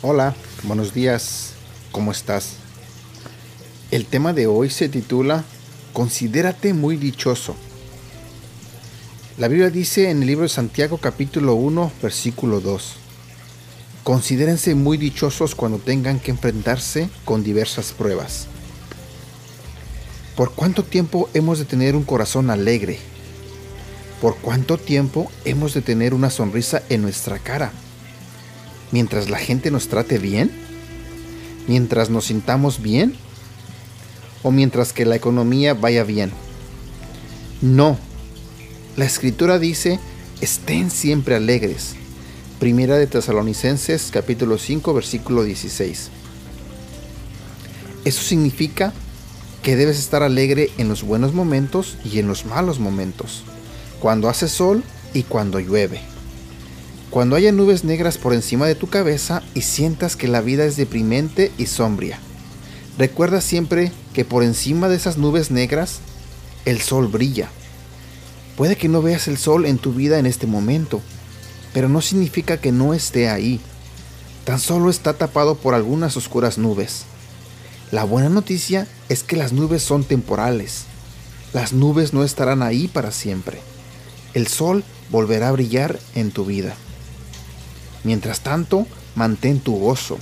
Hola, buenos días, ¿cómo estás? El tema de hoy se titula Considérate muy dichoso. La Biblia dice en el libro de Santiago capítulo 1 versículo 2, Considérense muy dichosos cuando tengan que enfrentarse con diversas pruebas. ¿Por cuánto tiempo hemos de tener un corazón alegre? ¿Por cuánto tiempo hemos de tener una sonrisa en nuestra cara? Mientras la gente nos trate bien? ¿Mientras nos sintamos bien? ¿O mientras que la economía vaya bien? No. La escritura dice, estén siempre alegres. Primera de Tesalonicenses capítulo 5 versículo 16. Eso significa que debes estar alegre en los buenos momentos y en los malos momentos, cuando hace sol y cuando llueve cuando haya nubes negras por encima de tu cabeza y sientas que la vida es deprimente y sombria. Recuerda siempre que por encima de esas nubes negras el sol brilla. Puede que no veas el sol en tu vida en este momento, pero no significa que no esté ahí. Tan solo está tapado por algunas oscuras nubes. La buena noticia es que las nubes son temporales. Las nubes no estarán ahí para siempre. El sol volverá a brillar en tu vida. Mientras tanto, mantén tu gozo.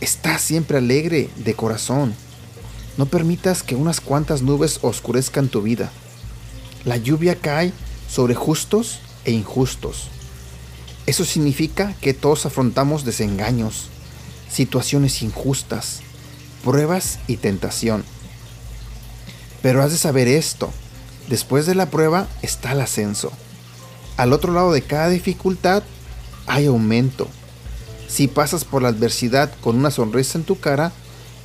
Está siempre alegre de corazón. No permitas que unas cuantas nubes oscurezcan tu vida. La lluvia cae sobre justos e injustos. Eso significa que todos afrontamos desengaños, situaciones injustas, pruebas y tentación. Pero has de saber esto, después de la prueba está el ascenso. Al otro lado de cada dificultad hay aumento. Si pasas por la adversidad con una sonrisa en tu cara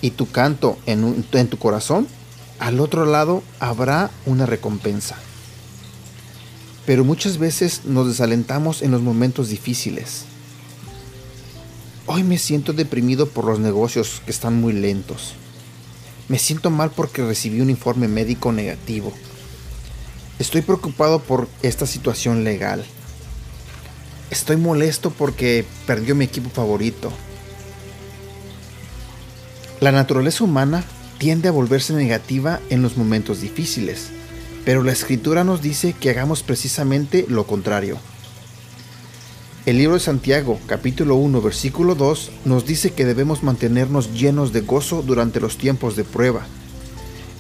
y tu canto en, en tu corazón, al otro lado habrá una recompensa. Pero muchas veces nos desalentamos en los momentos difíciles. Hoy me siento deprimido por los negocios que están muy lentos. Me siento mal porque recibí un informe médico negativo. Estoy preocupado por esta situación legal. Estoy molesto porque perdió mi equipo favorito. La naturaleza humana tiende a volverse negativa en los momentos difíciles, pero la escritura nos dice que hagamos precisamente lo contrario. El libro de Santiago, capítulo 1, versículo 2, nos dice que debemos mantenernos llenos de gozo durante los tiempos de prueba.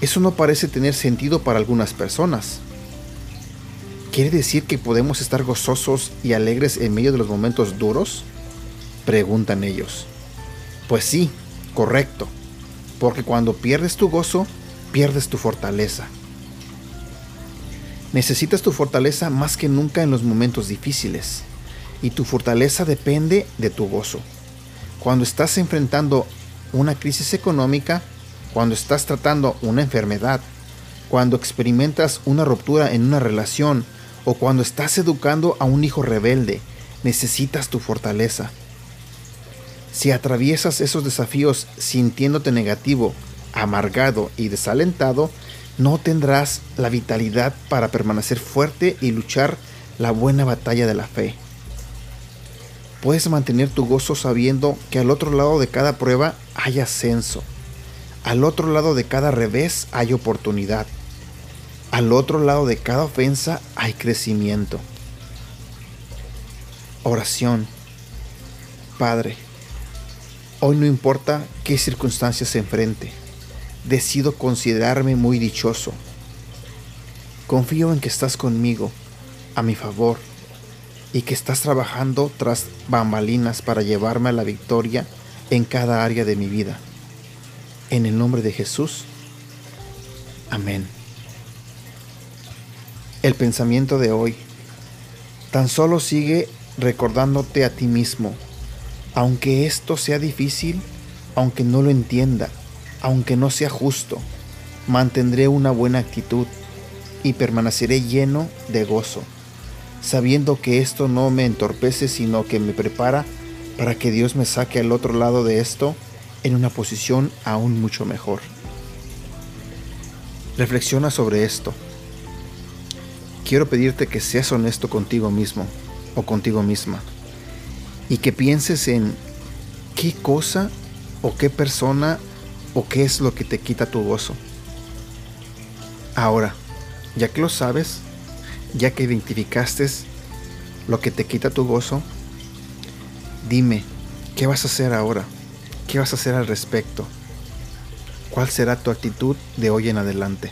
Eso no parece tener sentido para algunas personas, ¿Quiere decir que podemos estar gozosos y alegres en medio de los momentos duros? Preguntan ellos. Pues sí, correcto, porque cuando pierdes tu gozo, pierdes tu fortaleza. Necesitas tu fortaleza más que nunca en los momentos difíciles, y tu fortaleza depende de tu gozo. Cuando estás enfrentando una crisis económica, cuando estás tratando una enfermedad, cuando experimentas una ruptura en una relación o cuando estás educando a un hijo rebelde, necesitas tu fortaleza. Si atraviesas esos desafíos sintiéndote negativo, amargado y desalentado, no tendrás la vitalidad para permanecer fuerte y luchar la buena batalla de la fe. Puedes mantener tu gozo sabiendo que al otro lado de cada prueba hay ascenso. Al otro lado de cada revés hay oportunidad. Al otro lado de cada ofensa hay crecimiento. Oración. Padre, hoy no importa qué circunstancias se enfrente, decido considerarme muy dichoso. Confío en que estás conmigo, a mi favor, y que estás trabajando tras bambalinas para llevarme a la victoria en cada área de mi vida. En el nombre de Jesús. Amén. El pensamiento de hoy. Tan solo sigue recordándote a ti mismo, aunque esto sea difícil, aunque no lo entienda, aunque no sea justo, mantendré una buena actitud y permaneceré lleno de gozo, sabiendo que esto no me entorpece, sino que me prepara para que Dios me saque al otro lado de esto en una posición aún mucho mejor. Reflexiona sobre esto quiero pedirte que seas honesto contigo mismo o contigo misma y que pienses en qué cosa o qué persona o qué es lo que te quita tu gozo. Ahora, ya que lo sabes, ya que identificaste lo que te quita tu gozo, dime, ¿qué vas a hacer ahora? ¿Qué vas a hacer al respecto? ¿Cuál será tu actitud de hoy en adelante?